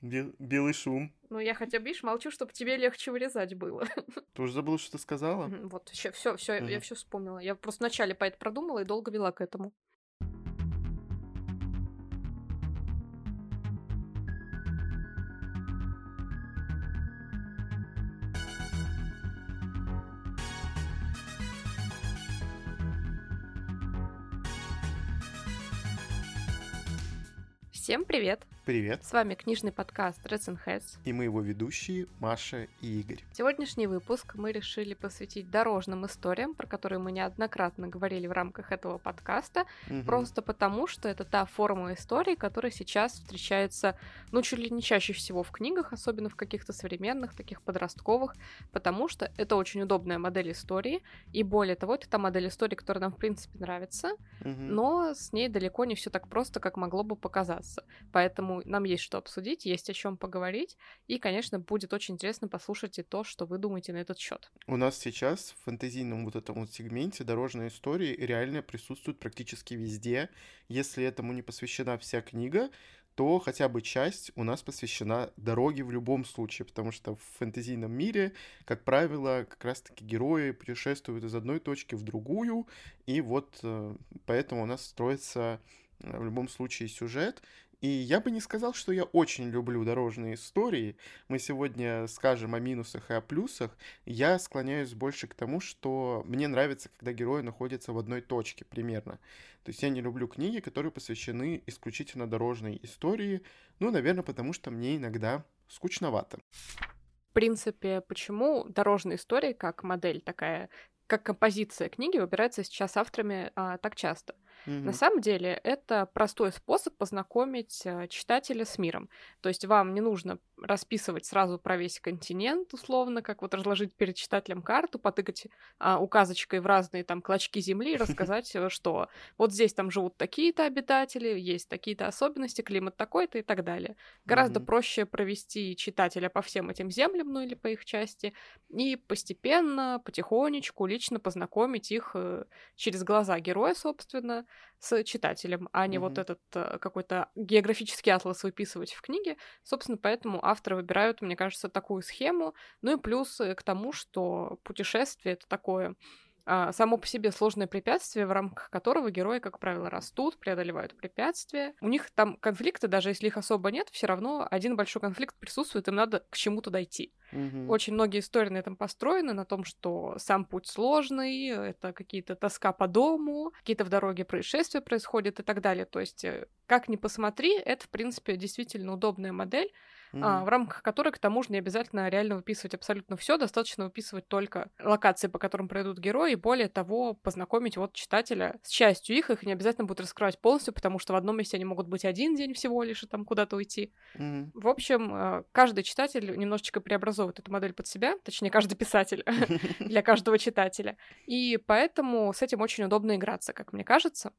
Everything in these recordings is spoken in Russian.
Бел- белый шум. Ну, я хотя бы, видишь, молчу, чтобы тебе легче вырезать было. Ты уже забыл, что ты сказала? Вот, все, все, все, я Мгм. все вспомнила. Я просто вначале по это продумала и долго вела к этому. Всем привет! Привет. С вами книжный подкаст Reds and Heads. И мы его ведущие Маша и Игорь. Сегодняшний выпуск мы решили посвятить дорожным историям, про которые мы неоднократно говорили в рамках этого подкаста, Мгм. просто потому, что это та форма истории, которая сейчас встречается, ну, чуть ли не чаще всего в книгах, особенно в каких-то современных, таких подростковых, потому что это очень удобная модель истории, и более того, это та модель истории, которая нам, в принципе, нравится, Мгм. но с ней далеко не все так просто, как могло бы показаться. Поэтому нам есть что обсудить, есть о чем поговорить, и, конечно, будет очень интересно послушать и то, что вы думаете на этот счет. У нас сейчас в фэнтезийном вот этом вот сегменте дорожные истории реально присутствуют практически везде. Если этому не посвящена вся книга, то хотя бы часть у нас посвящена дороге в любом случае, потому что в фэнтезийном мире, как правило, как раз-таки герои путешествуют из одной точки в другую, и вот э, поэтому у нас строится э, в любом случае сюжет. И я бы не сказал, что я очень люблю дорожные истории. Мы сегодня скажем о минусах и о плюсах. Я склоняюсь больше к тому, что мне нравится, когда герои находятся в одной точке примерно. То есть я не люблю книги, которые посвящены исключительно дорожной истории. Ну, наверное, потому что мне иногда скучновато. В принципе, почему дорожные истории как модель такая, как композиция книги выбирается сейчас авторами а, так часто? Мгм. На самом деле это простой способ познакомить э, читателя с миром. То есть вам не нужно расписывать сразу про весь континент, условно, как вот разложить перед читателем карту, потыкать а, указочкой в разные там клочки земли и рассказать, э, что вот здесь там живут такие-то обитатели, есть такие-то особенности, климат такой-то и так далее. Гораздо проще провести читателя по всем этим землям, ну или по их части, и постепенно, потихонечку, лично познакомить их э, через глаза героя, собственно, с читателем, а не вот этот э, какой-то географический атлас выписывать в книге. Собственно, поэтому авторы выбирают, мне кажется, такую схему. Ну и плюс э, к тому, что путешествие это такое а, само по себе сложное препятствие, в рамках которого герои, как правило, растут, преодолевают препятствия. У них там конфликты, даже если их особо нет, все равно один большой конфликт присутствует, им надо к чему-то дойти. Мгм. Очень многие истории на этом построены, на том, что сам путь сложный, это какие-то тоска по дому, какие-то в дороге происшествия происходят и так далее. То есть, э, как ни посмотри, это, в принципе, действительно удобная модель, а, Мгм. в рамках которой, к тому же, не обязательно реально выписывать абсолютно все, достаточно выписывать только локации, по которым пройдут герои, и более того, познакомить вот читателя с частью их, их не обязательно будет раскрывать полностью, потому что в одном месте они могут быть один день всего лишь и там куда-то уйти. Мгм. В общем, э, каждый читатель немножечко преобразовывает эту модель под себя, точнее, каждый писатель для каждого читателя. И поэтому с этим очень удобно играться, как мне кажется.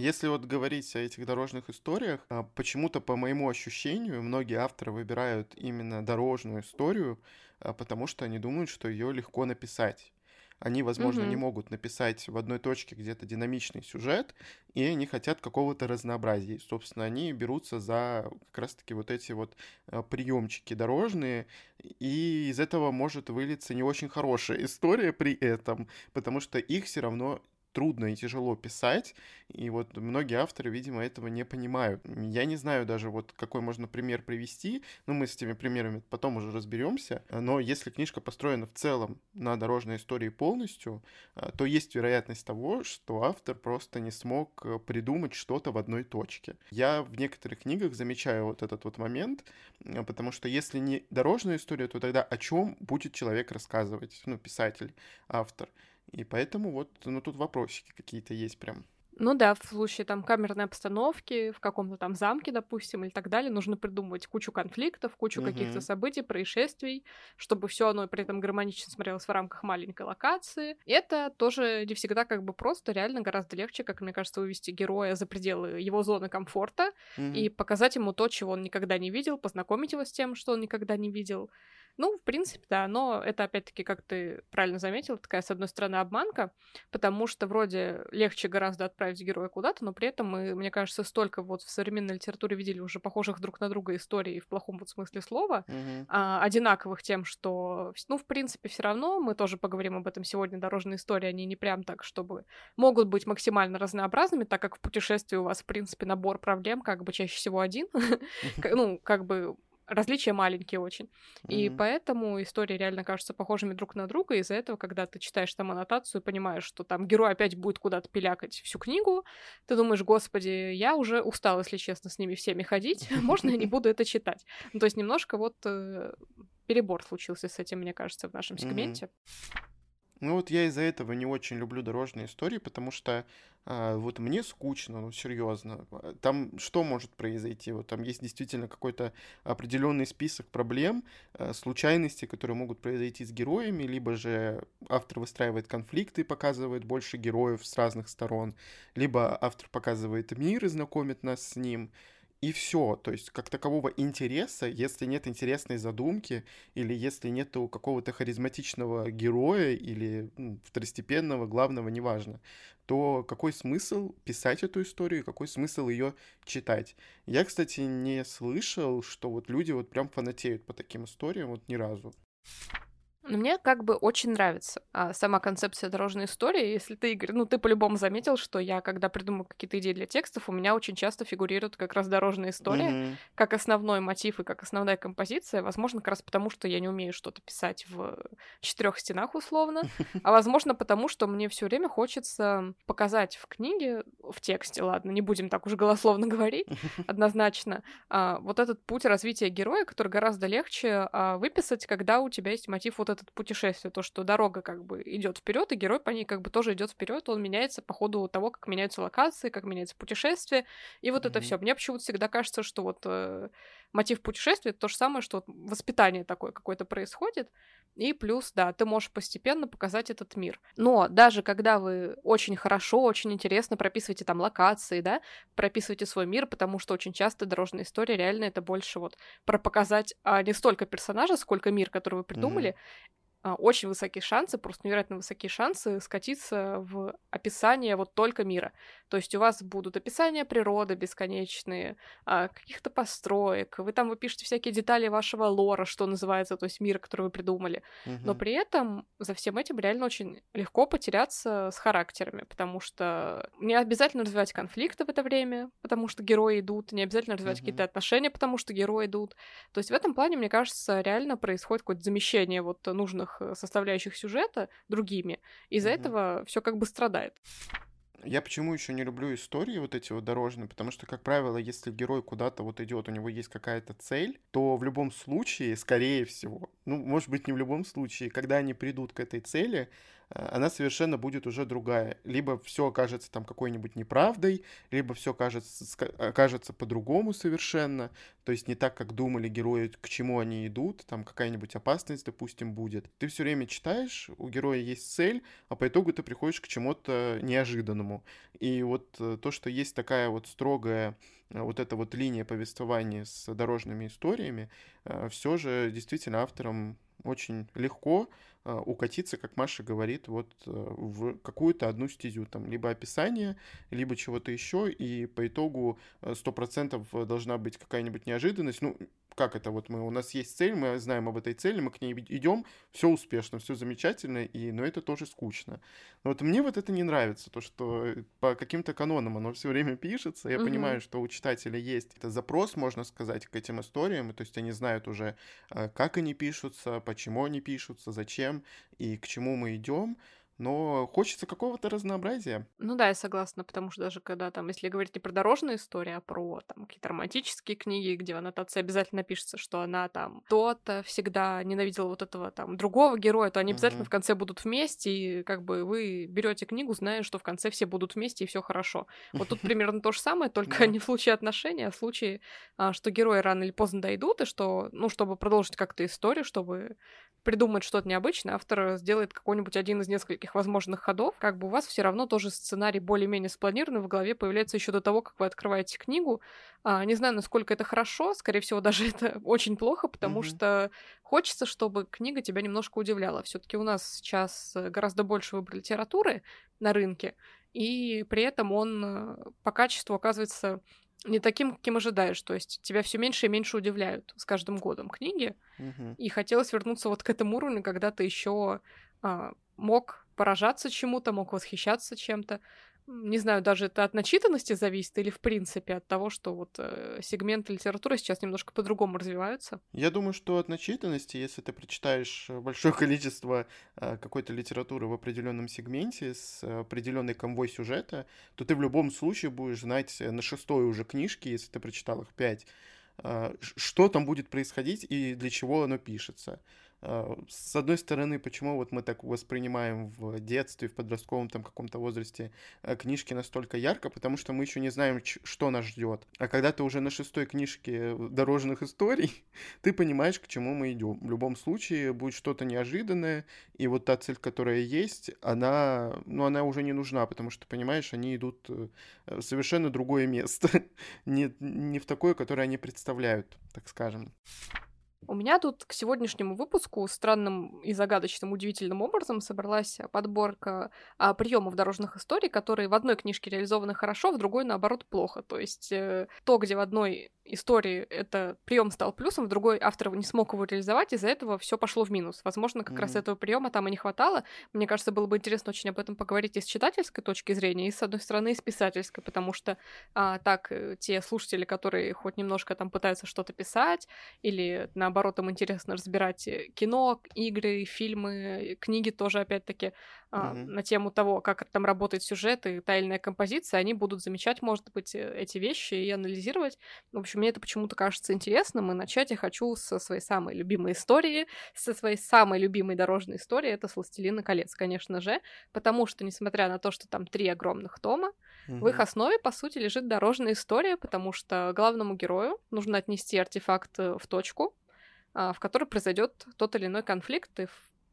Если вот говорить о этих дорожных историях, а, почему-то, по моему ощущению, многие авторы выбирают именно дорожную историю, а, потому что они думают, что ее легко написать. Они, возможно, не Мгм. могут написать в одной точке где-то динамичный сюжет, и они хотят какого-то разнообразия. И, собственно, они берутся за как раз-таки вот эти вот приемчики дорожные, и из этого может вылиться не очень хорошая история при этом, потому что их все равно трудно и тяжело писать, и вот многие авторы, видимо, этого не понимают. Я не знаю даже, вот какой можно пример привести, но мы с этими примерами потом уже разберемся. Но если книжка построена в целом на дорожной истории полностью, а, то есть вероятность того, что автор просто не смог э, придумать что-то в одной точке. Я в некоторых книгах замечаю вот этот вот момент, э, потому что если не дорожная история, то тогда о чем будет человек рассказывать, ну, писатель, автор. И поэтому вот, ну, тут вопросики какие-то есть прям. Ну да, в случае там камерной обстановки, в каком-то там замке, допустим, или так далее, нужно придумывать кучу конфликтов, кучу каких-то Мгм. событий, происшествий, чтобы все оно при этом гармонично смотрелось в рамках маленькой локации. Это тоже не всегда как бы просто, реально гораздо легче, как мне кажется, вывести героя за пределы его зоны комфорта Мгм. и показать ему то, чего он никогда не видел, познакомить его с тем, что он никогда не видел. Ну, в принципе, да, но это опять-таки, как ты правильно заметил, такая, с одной стороны, обманка, потому что вроде легче гораздо отправить героя куда-то, но при этом мы, мне кажется, столько вот в современной литературе видели уже похожих друг на друга историй в плохом вот смысле слова, Мгм. а, одинаковых тем, что, ну, в принципе, все равно, мы тоже поговорим об этом сегодня, дорожные истории, они не прям так, чтобы могут быть максимально разнообразными, так как в путешествии у вас, в принципе, набор проблем как бы чаще всего один, ну, как бы различия маленькие очень. И Мгм. поэтому истории реально кажутся похожими друг на друга. Из-за этого, когда ты читаешь там аннотацию и понимаешь, что там герой опять будет куда-то пилякать всю книгу, ты думаешь, господи, я уже устал, если честно, с ними всеми ходить. Можно я не буду это читать? Ну, то есть немножко вот э, перебор случился с этим, мне кажется, в нашем сегменте. Ну вот я из-за этого не очень люблю дорожные истории, потому что а, вот мне скучно, ну серьезно. А, Там что может произойти? Вот там есть действительно какой-то определенный список проблем, а, случайностей, которые могут произойти с героями, либо же автор выстраивает конфликты, показывает больше героев с разных сторон, либо автор показывает мир и знакомит нас с ним. И все, то есть как такового интереса, если нет интересной задумки, или если нету какого-то харизматичного героя или ну, второстепенного, главного, неважно, то какой смысл писать эту историю, какой смысл ее читать? Я, кстати, не слышал, что вот люди вот прям фанатеют по таким историям вот ни разу. Мне как бы очень нравится а, сама концепция дорожной истории. Если ты, Игорь, ну ты по-любому заметил, что я, когда придумываю какие-то идеи для текстов, у меня очень часто фигурирует как раз дорожная история, Мгм. как основной мотив и как основная композиция. Возможно, как раз потому, что я не умею что-то писать в четырех стенах условно, а возможно, потому что мне все время хочется показать в книге, в тексте, ладно, не будем так уж голословно говорить, однозначно, а, вот этот путь развития героя, который гораздо легче а, выписать, когда у тебя есть мотив вот этот путешествие, то, что дорога как бы идет вперед, и герой по ней как бы тоже идет вперед, он меняется по ходу того, как меняются локации, как меняется путешествие, и вот это Мгм. все. Мне почему-то всегда кажется, что вот э, мотив путешествия это то же самое, что вот воспитание такое какое-то происходит, и плюс, да, ты можешь постепенно показать этот мир. Но даже когда вы очень хорошо, очень интересно прописываете там локации, да, прописываете свой мир, потому что очень часто дорожная история реально это больше вот про показать а, не столько персонажа, сколько мир, который вы придумали, а, очень высокие шансы, просто невероятно высокие шансы скатиться в описание вот только мира. То есть у вас будут описания природы бесконечные, а, каких-то построек, вы там выпишете всякие детали вашего лора, что называется, то есть мира, который вы придумали. Но Мгм. при этом за всем этим реально очень легко потеряться с характерами, потому что не обязательно развивать конфликты в это время, потому что герои идут, не обязательно развивать Мгм. какие-то отношения, потому что герои идут. То есть в этом плане, мне кажется, реально происходит какое-то замещение вот нужных э, составляющих сюжета другими. Из-за Мгм. этого все как бы страдает. Я почему еще не люблю истории вот эти вот дорожные, потому что, как правило, если герой куда-то вот идет, у него есть какая-то цель, то в любом случае, скорее всего, ну, может быть, не в любом случае, когда они придут к этой цели, э, она совершенно будет уже другая. Либо все окажется там какой-нибудь неправдой, либо все окажется, окажется по-другому совершенно, то есть не так, как думали герои, к чему они идут, там какая-нибудь опасность, допустим, будет. Ты все время читаешь, у героя есть цель, а по итогу ты приходишь к чему-то неожиданному. И вот э, то, что есть такая вот строгая вот эта вот линия повествования с дорожными историями, все же действительно авторам очень легко э, укатиться, как Маша говорит, вот э, в какую-то одну стезю, там, либо описание, либо чего-то еще, и по итогу э, сто процентов должна быть какая-нибудь неожиданность. Ну, как это вот мы, у нас есть цель, мы знаем об этой цели, мы к ней идем, все успешно, все замечательно, и, но это тоже скучно. Но вот мне вот это не нравится, то, что по каким-то канонам оно все время пишется, я Мгм. понимаю, что у читателя есть это запрос, можно сказать, к этим историям, то есть они знают уже, э, как они пишутся, почему они пишутся, зачем и к чему мы идем, но хочется какого-то разнообразия. Ну да, я согласна, потому что даже когда там, если говорить не про дорожные истории, а про там какие-то романтические книги, где в аннотации обязательно пишется, что она там то-то всегда ненавидела вот этого там другого героя, то они обязательно Мгм. в конце будут вместе, и как бы вы берете книгу, зная, что в конце все будут вместе и все хорошо. Вот тут примерно то же самое, только не в случае отношений, а в случае, а, что герои рано или поздно дойдут, и что, ну, чтобы продолжить как-то историю, чтобы придумать что-то необычное, автор сделает какой-нибудь один из нескольких возможных ходов, как бы у вас все равно тоже сценарий более-менее спланированный в голове появляется еще до того, как вы открываете книгу. А, не знаю, насколько это хорошо, скорее всего, даже это очень плохо, потому mm-hmm. что хочется, чтобы книга тебя немножко удивляла. Все-таки у нас сейчас гораздо больше выбор литературы на рынке, и при этом он э, по качеству оказывается не таким, каким ожидаешь. То есть тебя все меньше и меньше удивляют с каждым годом книги. Угу. И хотелось вернуться вот к этому уровню, когда ты еще а, мог поражаться чему-то, мог восхищаться чем-то не знаю, даже это от начитанности зависит или в принципе от того, что вот э, сегменты литературы сейчас немножко по-другому развиваются? Я думаю, что от начитанности, если ты прочитаешь э, большое количество э, какой-то литературы в определенном сегменте с определенной конвой сюжета, то ты в любом случае будешь знать э, на шестой уже книжке, если ты прочитал их пять, э, что там будет происходить и для чего оно пишется. А, с одной стороны, почему вот мы так воспринимаем в детстве, в подростковом там каком-то возрасте э, книжки настолько ярко, потому что мы еще не знаем, что нас ждет. А когда ты уже на шестой книжке дорожных историй, ты понимаешь, к чему мы идем. В любом случае будет что-то неожиданное, и вот та цель, которая есть, она, ну, она уже не нужна, потому что, понимаешь, они идут э, в совершенно другое место, не, не в такое, которое они представляют, так скажем. У меня тут к сегодняшнему выпуску странным и загадочным, удивительным образом собралась подборка а, приемов дорожных историй, которые в одной книжке реализованы хорошо, в другой, наоборот, плохо. То есть э, то, где в одной истории это прием стал плюсом, в другой автор не смог его реализовать, из-за этого все пошло в минус. Возможно, как mm-hmm. раз этого приема там и не хватало. Мне кажется, было бы интересно очень об этом поговорить и с читательской точки зрения, и с одной стороны, и с писательской, потому что а, так э, те слушатели, которые хоть немножко там пытаются что-то писать, или наоборот им интересно разбирать э, кино, игры, фильмы, книги тоже опять-таки mm-hmm. на тему того, как там работает сюжет и тайная композиция, они будут замечать, может быть, э, эти вещи и анализировать. В общем, мне это почему-то кажется интересным, и начать я хочу со своей самой любимой истории, со своей самой любимой дорожной истории, это «Сластелина колец», конечно же, потому что, несмотря на то, что там три огромных тома, mm-hmm. в их основе, по сути, лежит дорожная история, потому что главному герою нужно отнести артефакт э, в точку, а, в которой произойдет тот или иной конфликт, и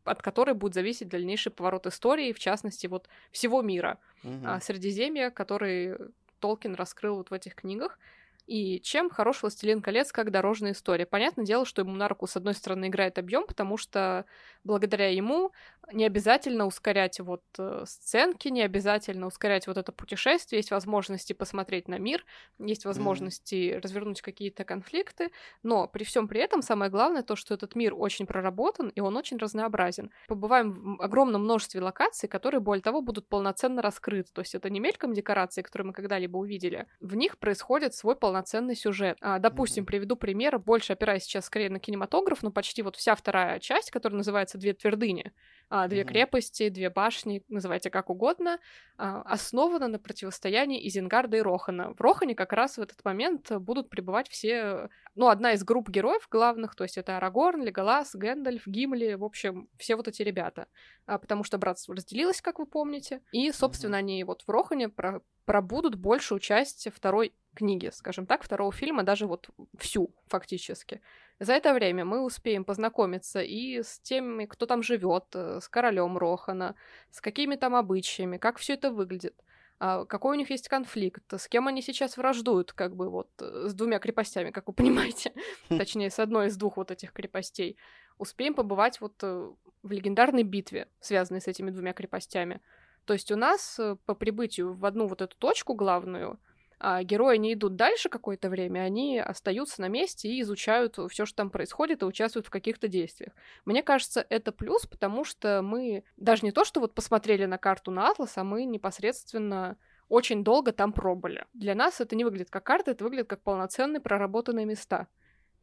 от которой будет зависеть дальнейший поворот истории, в частности, вот всего мира. Угу. Средиземья, который Толкин раскрыл вот в этих книгах. И чем хорош «Властелин колец» как дорожная история? Понятное дело, что ему на руку, с одной стороны, играет объем, потому что благодаря ему не обязательно ускорять вот э, сценки, не обязательно ускорять вот это путешествие, есть возможности посмотреть на мир, есть возможности mm-hmm. развернуть какие-то конфликты, но при всем при этом самое главное то, что этот мир очень проработан и он очень разнообразен. Побываем в огромном множестве локаций, которые, более того, будут полноценно раскрыты, то есть это не мельком декорации, которые мы когда-либо увидели, в них происходит свой полноценный сюжет. А, допустим, mm-hmm. приведу пример, больше опираясь сейчас скорее на кинематограф, но почти вот вся вторая часть, которая называется «Две твердыни», две mm-hmm. крепости, две башни, называйте как угодно, а, основана на противостоянии Изенгарда и Рохана. В Рохане как раз в этот момент будут пребывать все, ну, одна из групп героев главных, то есть это Арагорн, Леголас, Гэндальф, Гимли, в общем, все вот эти ребята. А, потому что братство разделилось, как вы помните, и, собственно, mm-hmm. они вот в Рохане про пробудут большую часть второй книги, скажем так, второго фильма, даже вот всю фактически. За это время мы успеем познакомиться и с теми, кто там живет, э, с королем Рохана, с какими там обычаями, как все это выглядит, а, какой у них есть конфликт, с кем они сейчас враждуют, как бы вот э, с двумя крепостями, как вы понимаете, точнее, с одной из двух вот этих крепостей. Успеем побывать вот э, в легендарной битве, связанной с этими двумя крепостями. То есть у нас по прибытию в одну вот эту точку главную а герои не идут дальше какое-то время, они остаются на месте и изучают все, что там происходит, и участвуют в каких-то действиях. Мне кажется, это плюс, потому что мы даже не то, что вот посмотрели на карту на Атлас, а мы непосредственно очень долго там пробыли. Для нас это не выглядит как карта, это выглядит как полноценные проработанные места.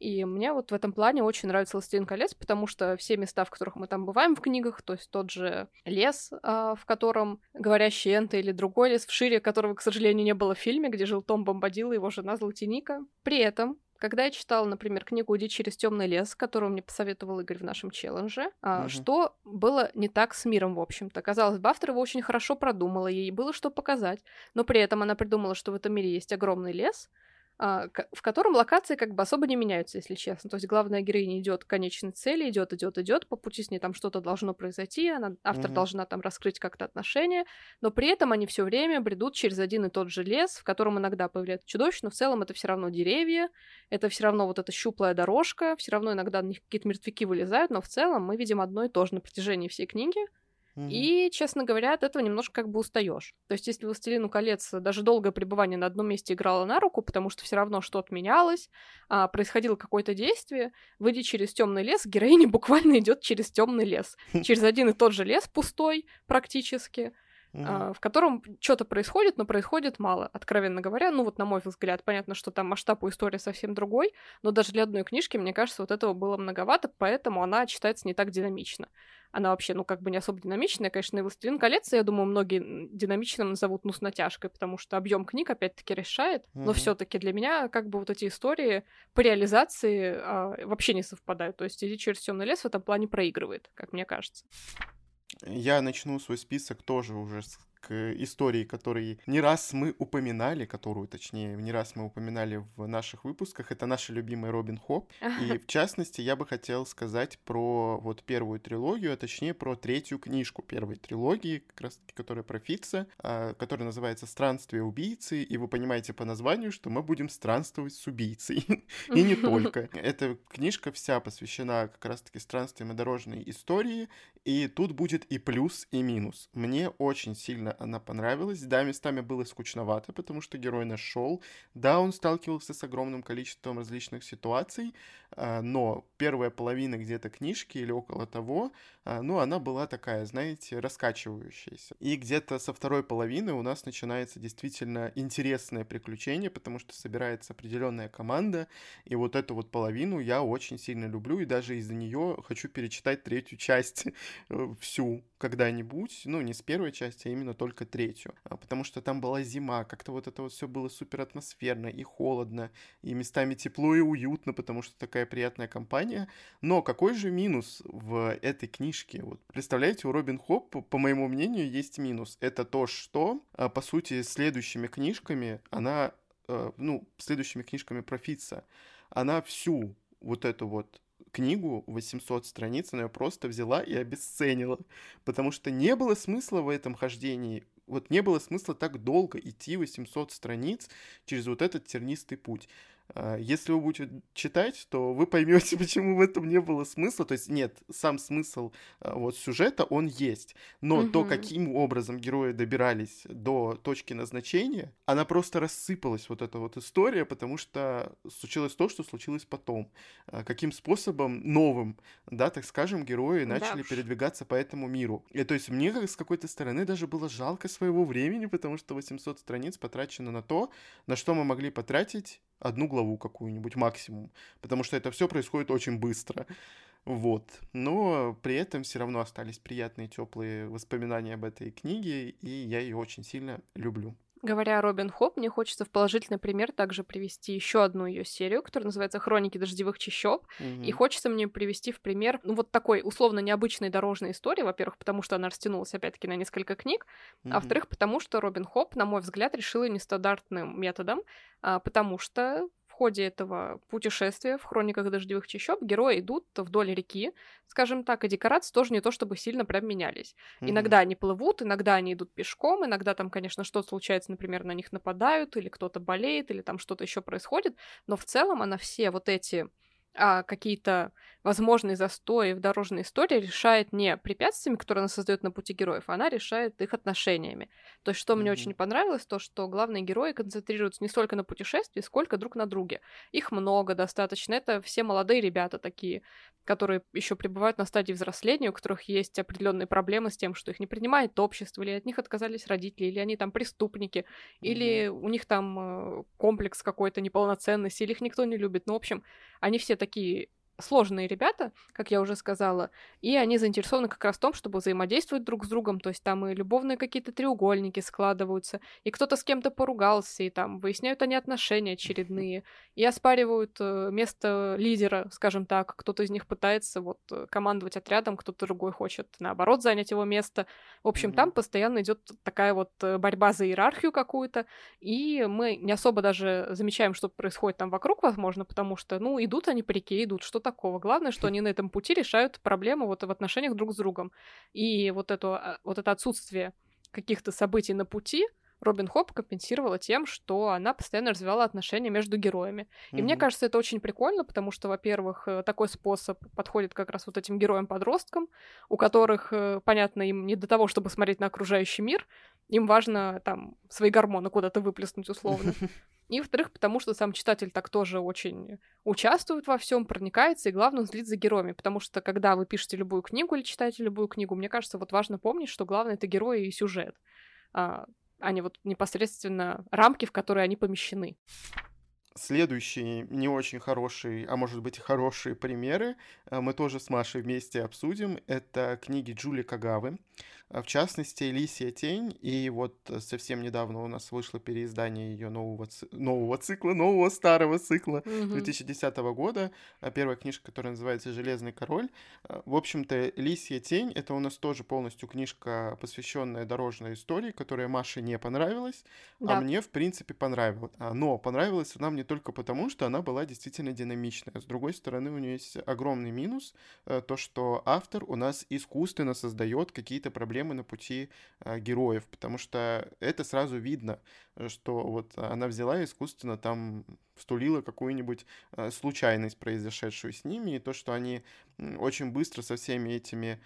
И мне вот в этом плане очень нравится «Властелин колец», потому что все места, в которых мы там бываем в книгах, то есть тот же лес, а, в котором говорящие энты или другой лес, в шире которого, к сожалению, не было в фильме, где жил Том Бомбадил и его жена Золотиника. При этом когда я читала, например, книгу «Иди через темный лес», которую мне посоветовал Игорь в нашем челлендже, угу. что было не так с миром, в общем-то. Казалось бы, автор его очень хорошо продумала, ей было что показать, но при этом она придумала, что в этом мире есть огромный лес, в котором локации как бы особо не меняются, если честно. То есть главная героиня идет к конечной цели, идет, идет, идет, по пути с ней там что-то должно произойти, она, автор mm-hmm. должна там раскрыть как-то отношения, но при этом они все время бредут через один и тот же лес, в котором иногда появляется чудовище, но в целом это все равно деревья, это все равно вот эта щуплая дорожка, все равно иногда на них какие-то мертвяки вылезают, но в целом мы видим одно и то же на протяжении всей книги. И, честно говоря, от этого немножко как бы устаешь. То есть, если «Властелину колец» даже долгое пребывание на одном месте играло на руку, потому что все равно что-то менялось, а, происходило какое-то действие, выйдя через темный лес, героиня буквально идет через темный лес. Через один и тот же лес пустой практически, Uh-huh. в котором что-то происходит, но происходит мало, откровенно говоря. Ну вот, на мой взгляд, понятно, что там масштаб у истории совсем другой, но даже для одной книжки, мне кажется, вот этого было многовато, поэтому она читается не так динамично она вообще, ну, как бы не особо динамичная, конечно, и «Властелин колец», я думаю, многие динамичным назовут, ну, с натяжкой, потому что объем книг, опять-таки, решает, mm-hmm. но все таки для меня, как бы, вот эти истории по реализации а, вообще не совпадают, то есть «Иди через темный лес» в этом плане проигрывает, как мне кажется. Я начну свой список тоже уже с к истории, которые не раз мы упоминали, которую, точнее, не раз мы упоминали в наших выпусках. Это наша любимая Робин Хоп. И, в частности, я бы хотел сказать про вот первую трилогию, а точнее про третью книжку первой трилогии, как раз таки, которая про Фитца, а, которая называется «Странствие убийцы», и вы понимаете по названию, что мы будем странствовать с убийцей. И не только. Эта книжка вся посвящена как раз-таки странствиям и дорожной истории, и тут будет и плюс, и минус. Мне очень сильно она понравилась. Да, местами было скучновато, потому что герой нашел. Да, он сталкивался с огромным количеством различных ситуаций, а, но первая половина где-то книжки или около того, а, ну, она была такая, знаете, раскачивающаяся. И где-то со второй половины у нас начинается действительно интересное приключение, потому что собирается определенная команда, и вот эту вот половину я очень сильно люблю, и даже из-за нее хочу перечитать третью часть э, всю когда-нибудь, ну, не с первой части, а именно только третью, а, потому что там была зима, как-то вот это вот все было супер атмосферно и холодно, и местами тепло и уютно, потому что такая приятная компания, но какой же минус в этой книжке? Вот представляете, у Робин Хоп, по моему мнению, есть минус. Это то, что, а, по сути, следующими книжками она, э, ну, следующими книжками про она всю вот эту вот книгу 800 страниц, она ее просто взяла и обесценила, потому что не было смысла в этом хождении, вот не было смысла так долго идти 800 страниц через вот этот тернистый путь. А, если вы будете читать, то вы поймете, почему в этом не было смысла. То есть нет, сам смысл а, вот сюжета он есть, но угу. то, каким образом герои добирались до точки назначения, она просто рассыпалась вот эта вот история, потому что случилось то, что случилось потом. А, каким способом новым, да, так скажем, герои начали да. передвигаться по этому миру. И то есть мне как с какой-то стороны даже было жалко своего времени, потому что 800 страниц потрачено на то, на что мы могли потратить одну главу какую-нибудь максимум, потому что это все происходит очень быстро. Вот. Но при этом все равно остались приятные, теплые воспоминания об этой книге, и я ее очень сильно люблю. Говоря о Робин Хоп, мне хочется в положительный пример также привести еще одну ее серию, которая называется «Хроники дождевых чащоб». Mm-hmm. И хочется мне привести в пример ну, вот такой условно необычной дорожной истории, во-первых, потому что она растянулась опять-таки на несколько книг, mm-hmm. а во-вторых, потому что Робин Хоп, на мой взгляд, решила нестандартным методом, а, потому что ходе этого путешествия в хрониках дождевых чащоб герои идут вдоль реки, скажем так, и декорации тоже не то чтобы сильно прям менялись. Mm-hmm. Иногда они плывут, иногда они идут пешком, иногда там, конечно, что-то случается, например, на них нападают, или кто-то болеет, или там что-то еще происходит, но в целом она все вот эти а, какие-то возможные застои в дорожной истории решает не препятствиями, которые она создает на пути героев, а она решает их отношениями. То есть, что mm-hmm. мне очень понравилось, то, что главные герои концентрируются не столько на путешествии, сколько друг на друге. Их много достаточно. Это все молодые ребята такие, которые еще пребывают на стадии взросления, у которых есть определенные проблемы с тем, что их не принимает общество, или от них отказались родители, или они там преступники, mm-hmm. или у них там э, комплекс какой-то неполноценности, или их никто не любит. Ну, в общем, они все такие сложные ребята, как я уже сказала, и они заинтересованы как раз в том, чтобы взаимодействовать друг с другом, то есть там и любовные какие-то треугольники складываются, и кто-то с кем-то поругался, и там выясняют они отношения очередные, и оспаривают э, место лидера, скажем так, кто-то из них пытается вот э, командовать отрядом, кто-то другой хочет, наоборот, занять его место. В общем, mm-hmm. там постоянно идет такая вот э, борьба за иерархию какую-то, и мы не особо даже замечаем, что происходит там вокруг, возможно, потому что, ну, идут они по реке, идут, что такого. Главное, что они на этом пути решают проблему вот в отношениях друг с другом. И вот, это, а, вот это отсутствие каких-то событий на пути, Робин Хоп компенсировала тем, что она постоянно развивала отношения между героями. И mm-hmm. мне кажется, это очень прикольно, потому что, во-первых, э, такой способ подходит как раз вот этим героям-подросткам, у которых, э, понятно, им не до того, чтобы смотреть на окружающий мир, им важно там свои гормоны куда-то выплеснуть условно. И, во-вторых, потому что сам читатель так тоже очень участвует во всем, проникается, и главное, он следит за героями, потому что когда вы пишете любую книгу или читаете любую книгу, мне кажется, вот важно помнить, что главное — это герои и сюжет, а, а не вот непосредственно рамки, в которые они помещены. Следующие не очень хорошие, а может быть и хорошие примеры э, мы тоже с Машей вместе обсудим. Это книги Джули Кагавы. А, в частности, «Лисия тень», и вот э, совсем недавно у нас вышло переиздание ее нового, нового цикла, нового старого цикла mm-hmm. 2010 года, а, первая книжка, которая называется «Железный король». А, в общем-то, «Лисия тень» — это у нас тоже полностью книжка, посвященная дорожной истории, которая Маше не понравилась, да. а мне, в принципе, понравилась. Но понравилась она мне только потому, что она была действительно динамичная. С другой стороны, у нее есть огромный минус, э, то, что автор у нас искусственно создает какие-то проблемы проблемы на пути э, героев, потому что это сразу видно, что вот она взяла искусственно там стулила какую-нибудь э, случайность, произошедшую с ними, и то, что они очень быстро со всеми этими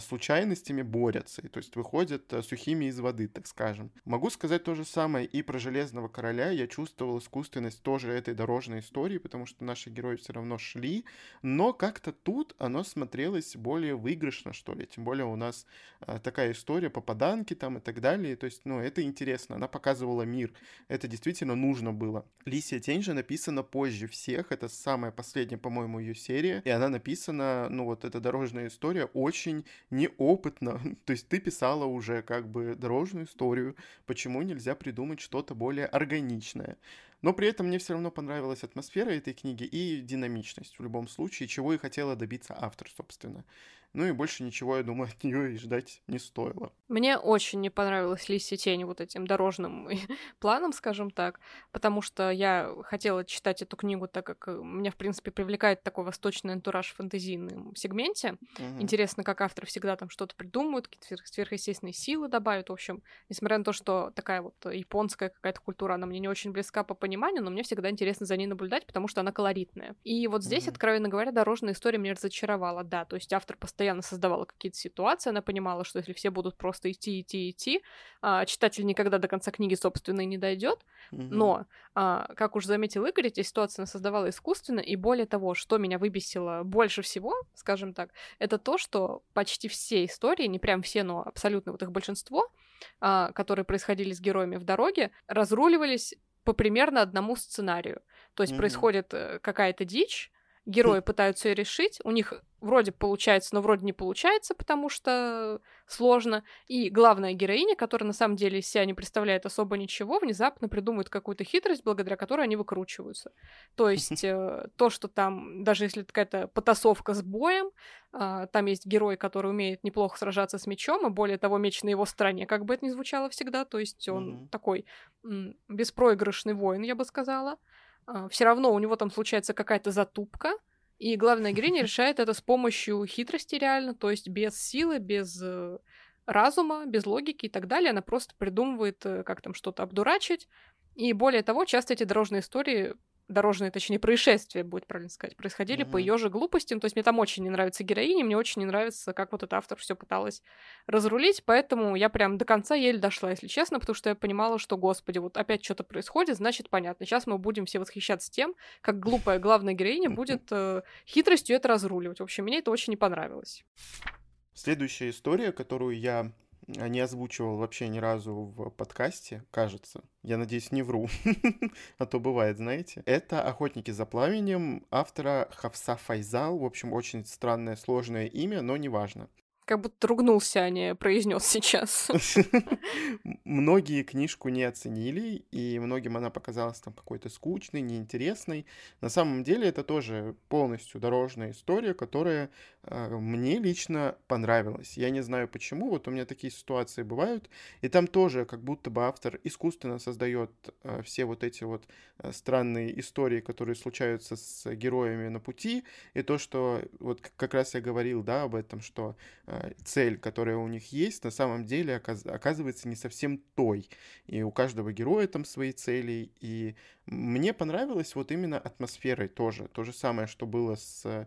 случайностями борются, и то есть выходят э, сухими из воды, так скажем. Могу сказать то же самое и про Железного Короля. Я чувствовал искусственность тоже этой дорожной истории, потому что наши герои все равно шли, но как-то тут оно смотрелось более выигрышно, что ли. Тем более у нас э, такая история попаданки там и так далее. То есть, ну, это интересно. Она показывала мир. Это действительно нужно было. Лисия тень же написана позже всех. Это самая последняя, по-моему, ее серия. И она написана, ну вот эта дорожная история очень неопытно. То есть ты писала уже как бы дорожную историю. Почему нельзя придумать что-то более органичное? Но при этом мне все равно понравилась атмосфера этой книги и динамичность в любом случае, чего и хотела добиться автор, собственно. Ну и больше ничего, я думаю, от нее и ждать не стоило. Мне очень не понравилась Лиси Тень вот этим дорожным планом, скажем так, потому что я хотела читать эту книгу, так как э, меня, в принципе, привлекает такой восточный антураж в фэнтезийном сегменте. Угу. Интересно, как автор всегда там что-то придумывают, какие-то сверхъестественные силы добавят. В общем, несмотря на то, что такая вот японская какая-то культура, она мне не очень близка по пониманию, но мне всегда интересно за ней наблюдать, потому что она колоритная. И вот здесь, угу. откровенно говоря, дорожная история меня разочаровала, да, то есть автор постоянно постоянно создавала какие-то ситуации, она понимала, что если все будут просто идти, идти, идти, а, читатель никогда до конца книги, собственно, и не дойдет. Mm-hmm. Но, а, как уж заметил Игорь, эти ситуации она создавала искусственно, и более того, что меня выбесило больше всего, скажем так, это то, что почти все истории, не прям все, но абсолютно вот их большинство, а, которые происходили с героями в дороге, разруливались по примерно одному сценарию. То есть mm-hmm. происходит э, какая-то дичь, герои пытаются ее решить, у них вроде получается, но вроде не получается, потому что сложно. И главная героиня, которая на самом деле из себя не представляет особо ничего, внезапно придумает какую-то хитрость, благодаря которой они выкручиваются. То есть э, то, что там, даже если какая-то потасовка с боем, э, там есть герой, который умеет неплохо сражаться с мечом, и более того, меч на его стороне, как бы это ни звучало всегда, то есть он такой беспроигрышный воин, я бы сказала. Э, все равно у него там случается какая-то затупка, и главная героиня решает это с помощью хитрости реально, то есть без силы, без э, разума, без логики и так далее. Она просто придумывает, э, как там что-то обдурачить. И более того, часто эти дорожные истории дорожные, точнее, происшествия, будет правильно сказать, происходили mm-hmm. по ее же глупостям. То есть мне там очень не нравится героиня, мне очень не нравится, как вот этот автор все пыталась разрулить, поэтому я прям до конца еле дошла, если честно, потому что я понимала, что, господи, вот опять что-то происходит, значит, понятно. Сейчас мы будем все восхищаться тем, как глупая главная героиня будет э, хитростью это разруливать. В общем, мне это очень не понравилось. Следующая история, которую я не озвучивал вообще ни разу в подкасте, кажется. Я надеюсь, не вру, а то бывает, знаете. Это «Охотники за пламенем» автора Хавса Файзал. В общем, очень странное, сложное имя, но неважно как будто ругнулся, а не произнес сейчас. Многие книжку не оценили, и многим она показалась там какой-то скучной, неинтересной. На самом деле это тоже полностью дорожная история, которая э, мне лично понравилась. Я не знаю почему, вот у меня такие ситуации бывают, и там тоже как будто бы автор искусственно создает э, все вот эти вот э, странные истории, которые случаются с героями на пути, и то, что вот как раз я говорил, да, об этом, что цель, которая у них есть, на самом деле оказывается не совсем той. И у каждого героя там свои цели. И мне понравилось вот именно атмосферой тоже. То же самое, что было с э,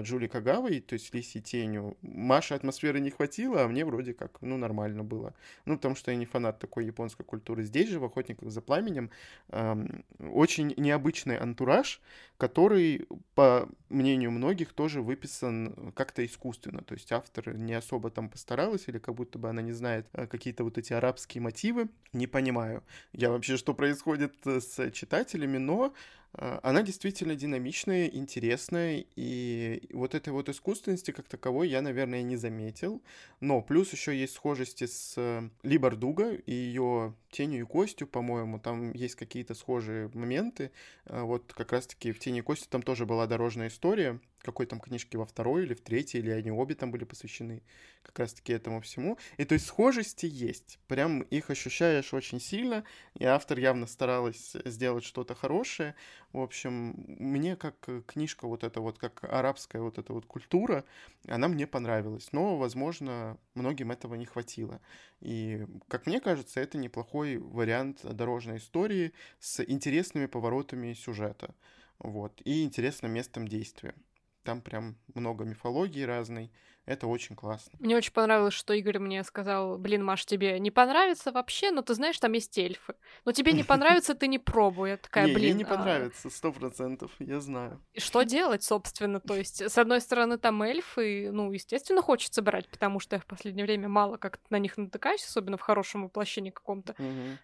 Джули Кагавой, то есть Лиси Тенью. Маше атмосферы не хватило, а мне вроде как, ну, нормально было. Ну, потому что я не фанат такой японской культуры. Здесь же в «Охотниках за пламенем» эм, очень необычный антураж, который, по мнению многих, тоже выписан как-то искусственно. То есть автор не особо там постаралась, или как будто бы она не знает э, какие-то вот эти арабские мотивы. Не понимаю я вообще, что происходит э, с читателями, но а, она действительно динамичная, интересная, и вот этой вот искусственности как таковой я, наверное, не заметил. Но плюс еще есть схожести с э, Ли Бардуга и ее тенью и костью, по-моему, там есть какие-то схожие моменты. А, вот как раз-таки в тени и кости там тоже была дорожная история, какой там книжки во второй или в третьей, или они обе там были посвящены как раз-таки этому всему. И то есть схожести есть, прям их ощущаешь очень сильно, и автор явно старалась сделать что-то хорошее. В общем, мне как книжка вот эта вот, как арабская вот эта вот культура, она мне понравилась, но, возможно, многим этого не хватило. И, как мне кажется, это неплохой вариант дорожной истории с интересными поворотами сюжета. Вот, и интересным местом действия. Там прям много мифологии разной. Это очень классно. Мне очень понравилось, что Игорь мне сказал, блин, Маш, тебе не понравится вообще, но ты знаешь, там есть эльфы. Но тебе не понравится, ты не пробуй. Я такая, блин. не а понравится, сто процентов, я знаю. И что делать, собственно? То есть, с одной стороны, там эльфы, ну, естественно, хочется брать, потому что я в последнее время мало как на них натыкаюсь, особенно в хорошем воплощении каком-то.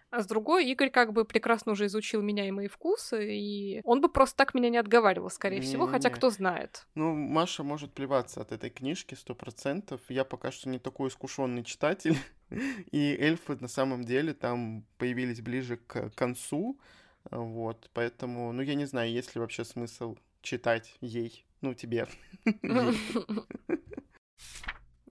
А с другой, Игорь как бы прекрасно уже изучил меня и мои вкусы, и он бы просто так меня не отговаривал, скорее всего, хотя кто знает. Ну, Маша может плеваться от этой книжки сто процентов. Я пока что не такой искушенный читатель. И эльфы на самом деле там появились ближе к концу. Вот, поэтому, ну, я не знаю, есть ли вообще смысл читать ей, ну, тебе.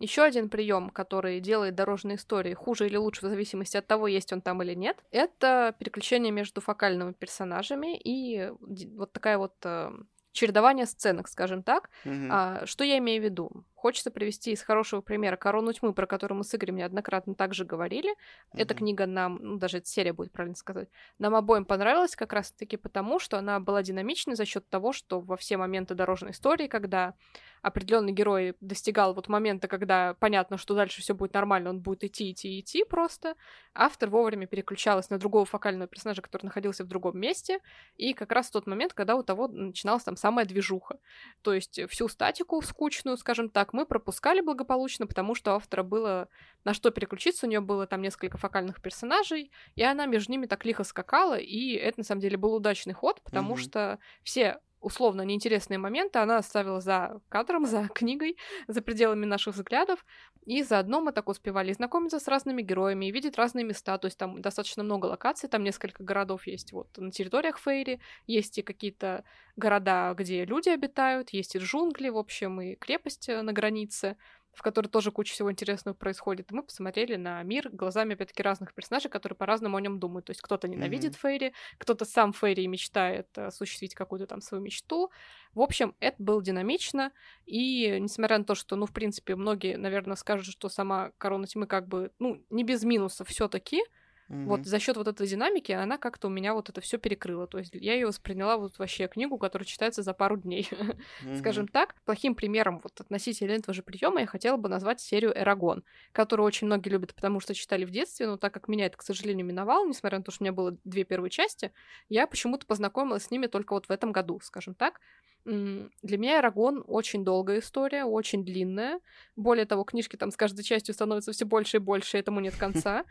Еще один прием, который делает дорожные истории хуже или лучше в зависимости от того, есть он там или нет, это переключение между фокальными персонажами и вот такая вот э, чередование сценок, скажем так. Mm-hmm. А, что я имею в виду? Хочется привести из хорошего примера «Корону тьмы», про которую мы с Игорем неоднократно также говорили. Mm-hmm. Эта книга нам, ну, даже эта серия будет правильно сказать, нам обоим понравилась как раз-таки потому, что она была динамичной за счет того, что во все моменты дорожной истории, когда определенный герой достигал вот момента, когда понятно, что дальше все будет нормально, он будет идти, идти, идти просто, автор вовремя переключалась на другого фокального персонажа, который находился в другом месте, и как раз в тот момент, когда у того начиналась там самая движуха. То есть всю статику скучную, скажем так, мы пропускали благополучно, потому что у автора было на что переключиться, у нее было там несколько фокальных персонажей, и она между ними так лихо скакала, и это на самом деле был удачный ход, потому mm-hmm. что все условно неинтересные моменты она оставила за кадром, за книгой, за пределами наших взглядов, и заодно мы так успевали знакомиться с разными героями и видеть разные места, то есть там достаточно много локаций, там несколько городов есть вот на территориях Фейри, есть и какие-то города, где люди обитают, есть и джунгли, в общем, и крепость э, на границе, в которой тоже куча всего интересного происходит. И мы посмотрели на мир глазами, опять-таки, разных персонажей, которые по-разному о нем думают. То есть кто-то ненавидит mm-hmm. Фейри, кто-то сам Фейри мечтает осуществить какую-то там свою мечту. В общем, это было динамично, и несмотря на то, что, ну, в принципе, многие, наверное, скажут, что сама Корона Тьмы как бы, ну, не без минусов все таки Mm-hmm. Вот за счет вот этой динамики она как-то у меня вот это все перекрыла. То есть я ее восприняла вот вообще книгу, которая читается за пару дней. Mm-hmm. Скажем так, плохим примером вот относительно этого же приема я хотела бы назвать серию Эрагон, которую очень многие любят, потому что читали в детстве, но так как меня это, к сожалению, миновало, несмотря на то, что у меня было две первые части, я почему-то познакомилась с ними только вот в этом году, скажем так. Для меня Эрагон очень долгая история, очень длинная. Более того, книжки там с каждой частью становятся все больше и больше, этому нет конца.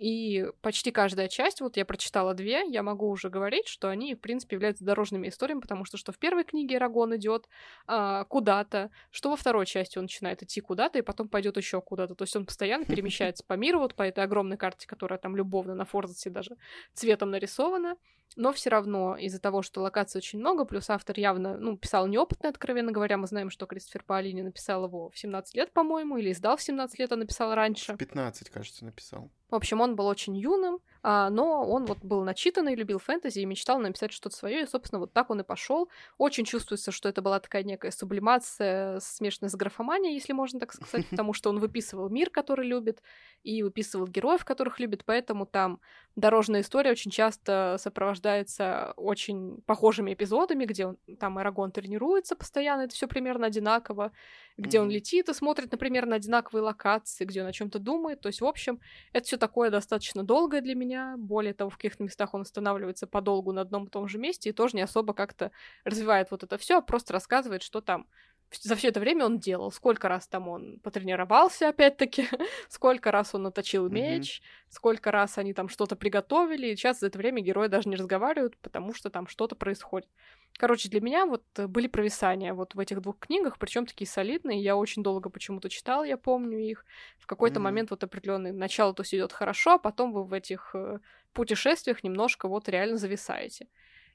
И почти каждая часть, вот я прочитала две, я могу уже говорить, что они, в принципе, являются дорожными историями, потому что что в первой книге Эрагон идет а, куда-то, что во второй части он начинает идти куда-то, и потом пойдет еще куда-то. То есть он постоянно перемещается по миру, вот по этой огромной карте, которая там любовно на Форзасе даже цветом нарисована но все равно из-за того, что локаций очень много, плюс автор явно, ну, писал неопытно, откровенно говоря, мы знаем, что Кристофер Паолини написал его в 17 лет, по-моему, или издал в 17 лет, а написал раньше. В 15, кажется, написал. В общем, он был очень юным, но он вот был начитанный, любил фэнтези и мечтал написать что-то свое, и, собственно, вот так он и пошел. Очень чувствуется, что это была такая некая сублимация, смешанная с графоманией, если можно так сказать, потому что он выписывал мир, который любит, и выписывал героев, которых любит, поэтому там дорожная история очень часто сопровождается очень похожими эпизодами, где он, там Эрагон тренируется постоянно, это все примерно одинаково, где mm-hmm. он летит и смотрит, например, на одинаковые локации, где он о чем-то думает. То есть, в общем, это все такое достаточно долгое для меня. Более того, в каких-то местах он останавливается подолгу на одном и том же месте и тоже не особо как-то развивает вот это все, а просто рассказывает, что там за все это время он делал. Сколько раз там он потренировался, опять-таки, сколько раз он наточил меч, mm-hmm. сколько раз они там что-то приготовили. И сейчас за это время герои даже не разговаривают, потому что там что-то происходит. Короче, для меня вот были провисания вот в этих двух книгах, причем такие солидные. Я очень долго почему-то читала, я помню их. В какой-то mm-hmm. момент вот определенный начало то есть идет хорошо, а потом вы в этих э, путешествиях немножко вот реально зависаете.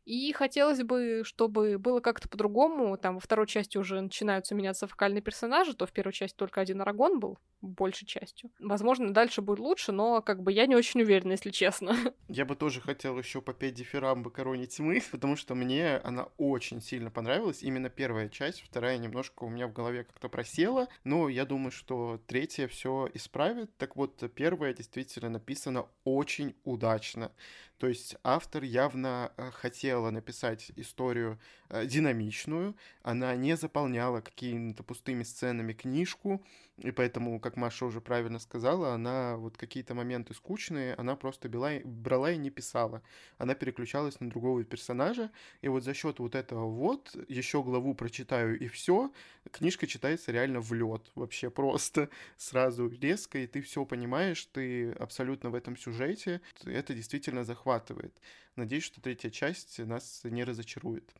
И хотелось бы, чтобы было как-то по-другому. Там во второй части уже начинаются меняться фокальные персонажи, то в первой части только один Арагон был, большей частью. Возможно, дальше будет лучше, но как бы я не очень уверена, если честно. Я бы тоже хотел еще попеть дифирамбы Короне Тьмы, потому что мне она очень сильно понравилась. Именно первая часть, вторая немножко у меня в голове как-то просела, но я думаю, что третья все исправит. Так вот, первая действительно написана очень удачно. То есть автор явно э, хотела написать историю динамичную, она не заполняла какими-то пустыми сценами книжку, и поэтому, как Маша уже правильно сказала, она вот какие-то моменты скучные, она просто била, брала и не писала. Она переключалась на другого персонажа, и вот за счет вот этого вот, еще главу прочитаю и все, книжка читается реально в лед, вообще просто сразу резко, и ты все понимаешь, ты абсолютно в этом сюжете, это действительно захватывает. Надеюсь, что третья часть нас не разочарует.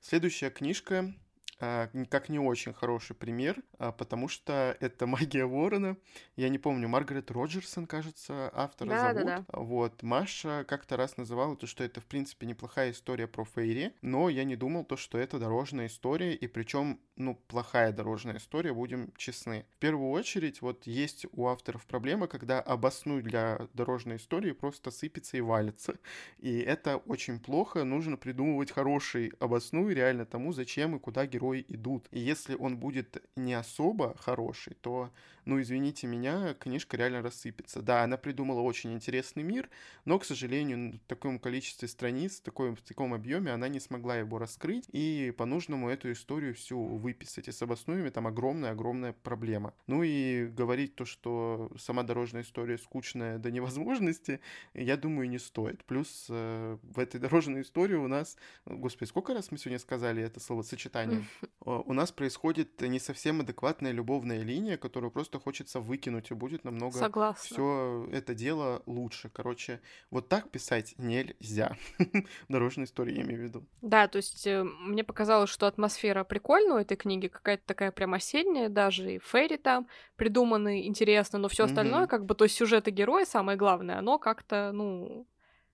Следующая книжка а, как не очень хороший пример, а, потому что это «Магия Ворона». Я не помню, Маргарет Роджерсон, кажется, автора да, зовут. Да, да. Вот, Маша как-то раз называла то, что это, в принципе, неплохая история про Фейри, но я не думал то, что это дорожная история, и причем, ну, плохая дорожная история, будем честны. В первую очередь, вот есть у авторов проблема, когда обоснуй для дорожной истории просто сыпется и валится. И это очень плохо, нужно придумывать хороший обоснуй реально тому, зачем и куда герои идут. И если он будет не особо хороший, то ну, извините меня, книжка реально рассыпется. Да, она придумала очень интересный мир, но, к сожалению, в таком количестве страниц, в, такой, в таком объеме она не смогла его раскрыть и по-нужному эту историю всю выписать. И с обоснуями там огромная-огромная проблема. Ну и говорить то, что сама дорожная история скучная до невозможности, я думаю, не стоит. Плюс э, в этой дорожной истории у нас, господи, сколько раз мы сегодня сказали это словосочетание? У нас происходит не совсем адекватная любовная линия, которую просто хочется выкинуть, и будет намного все это дело лучше. Короче, вот так писать нельзя. Дорожная история, я имею в виду. Да, то есть э, мне показалось, что атмосфера прикольная у этой книги, какая-то такая прям осенняя, даже и Ферри там придуманы интересно, но все остальное, как бы, то есть сюжет и герои, самое главное, оно как-то, ну,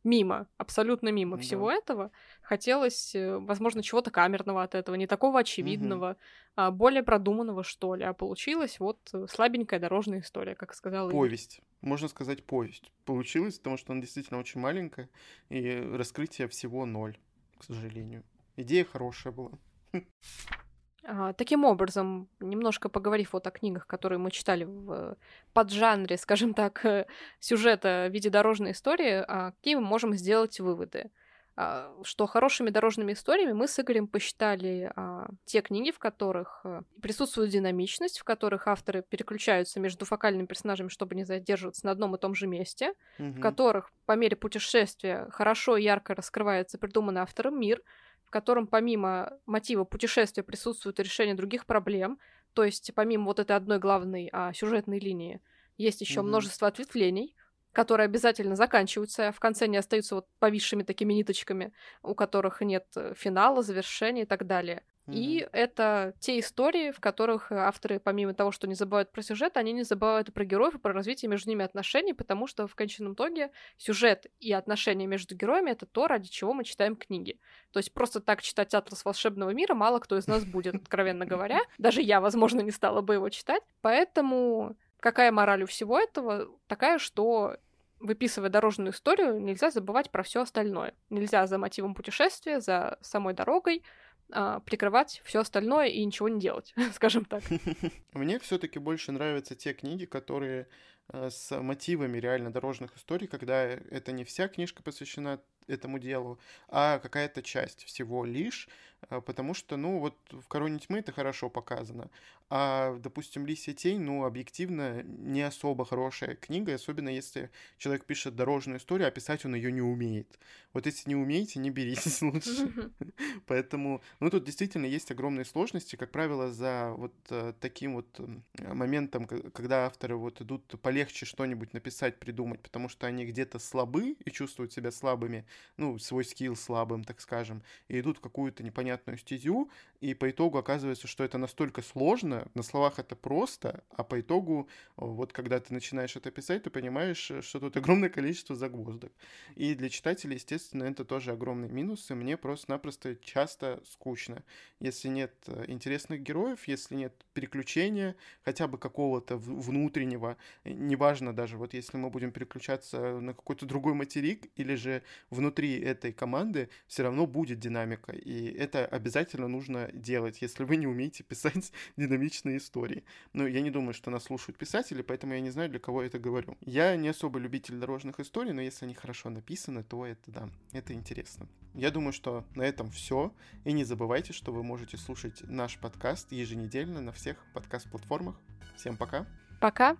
мимо, абсолютно мимо да. всего этого. Хотелось, э, возможно, чего-то камерного от этого, не такого очевидного, угу. а более продуманного, что ли. А получилось вот э, слабенькая дорожная история, как сказала Повесть. Игорь. Можно сказать повесть. Получилось, потому что она действительно очень маленькая, и раскрытие всего ноль, к сожалению. Идея хорошая была. А, таким образом, немножко поговорив вот о книгах, которые мы читали в поджанре, скажем так, сюжета в виде дорожной истории, а, какие мы можем сделать выводы? А, что хорошими дорожными историями мы с Игорем посчитали те книги, в которых а, присутствует динамичность, в которых авторы переключаются между фокальными персонажами, чтобы не задерживаться на одном и том же месте, mm-hmm. в которых по мере путешествия хорошо и ярко раскрывается придуманный автором мир, в котором помимо мотива путешествия присутствует решение других проблем, то есть помимо вот этой одной главной а, сюжетной линии есть еще mm-hmm. множество ответвлений, которые обязательно заканчиваются, а в конце не остаются вот повисшими такими ниточками, у которых нет э, финала, завершения и так далее. Mm-hmm. И это те истории, в которых авторы, помимо того, что не забывают про сюжет, они не забывают и про героев, и про развитие между ними отношений, потому что в конечном итоге сюжет и отношения между героями — это то, ради чего мы читаем книги. То есть просто так читать «Атлас волшебного мира» мало кто из нас будет, откровенно говоря. Даже я, возможно, не стала бы его читать. Поэтому Какая мораль у всего этого? Такая, что выписывая дорожную историю, нельзя забывать про все остальное. Нельзя за мотивом путешествия, за самой дорогой прикрывать все остальное и ничего не делать, скажем так. Мне все-таки больше нравятся те книги, которые э, с мотивами реально дорожных историй, когда это не вся книжка посвящена этому делу, а какая-то часть всего лишь, а, потому что, ну, вот в «Короне тьмы» это хорошо показано, а, допустим, «Лисья тень», ну, объективно, не особо хорошая книга, особенно если человек пишет дорожную историю, а писать он ее не умеет. Вот если не умеете, не беритесь лучше. Поэтому, ну, тут действительно есть огромные сложности, как правило, за вот э, таким вот моментом, когда авторы вот идут полегче что-нибудь написать, придумать, потому что они где-то слабы и чувствуют себя слабыми, ну, свой скилл слабым, так скажем, и идут в какую-то непонятную стезю, и по итогу оказывается, что это настолько сложно, на словах это просто, а по итогу, вот когда ты начинаешь это писать, ты понимаешь, что тут огромное количество загвоздок. И для читателей, естественно, это тоже огромный минус, и мне просто-напросто часто скучно. Если нет э, интересных героев, если нет переключения, хотя бы какого-то внутреннего, неважно даже, вот если мы будем переключаться на какой-то другой материк, или же внутри этой команды, все равно будет динамика, и обязательно нужно делать, если вы не умеете писать динамичные истории. Но я не думаю, что нас слушают писатели, поэтому я не знаю, для кого я это говорю. Я не особо любитель дорожных историй, но если они хорошо написаны, то это да, это интересно. Я думаю, что на этом все. И не забывайте, что вы можете слушать наш подкаст еженедельно на всех подкаст-платформах. Всем пока. Пока.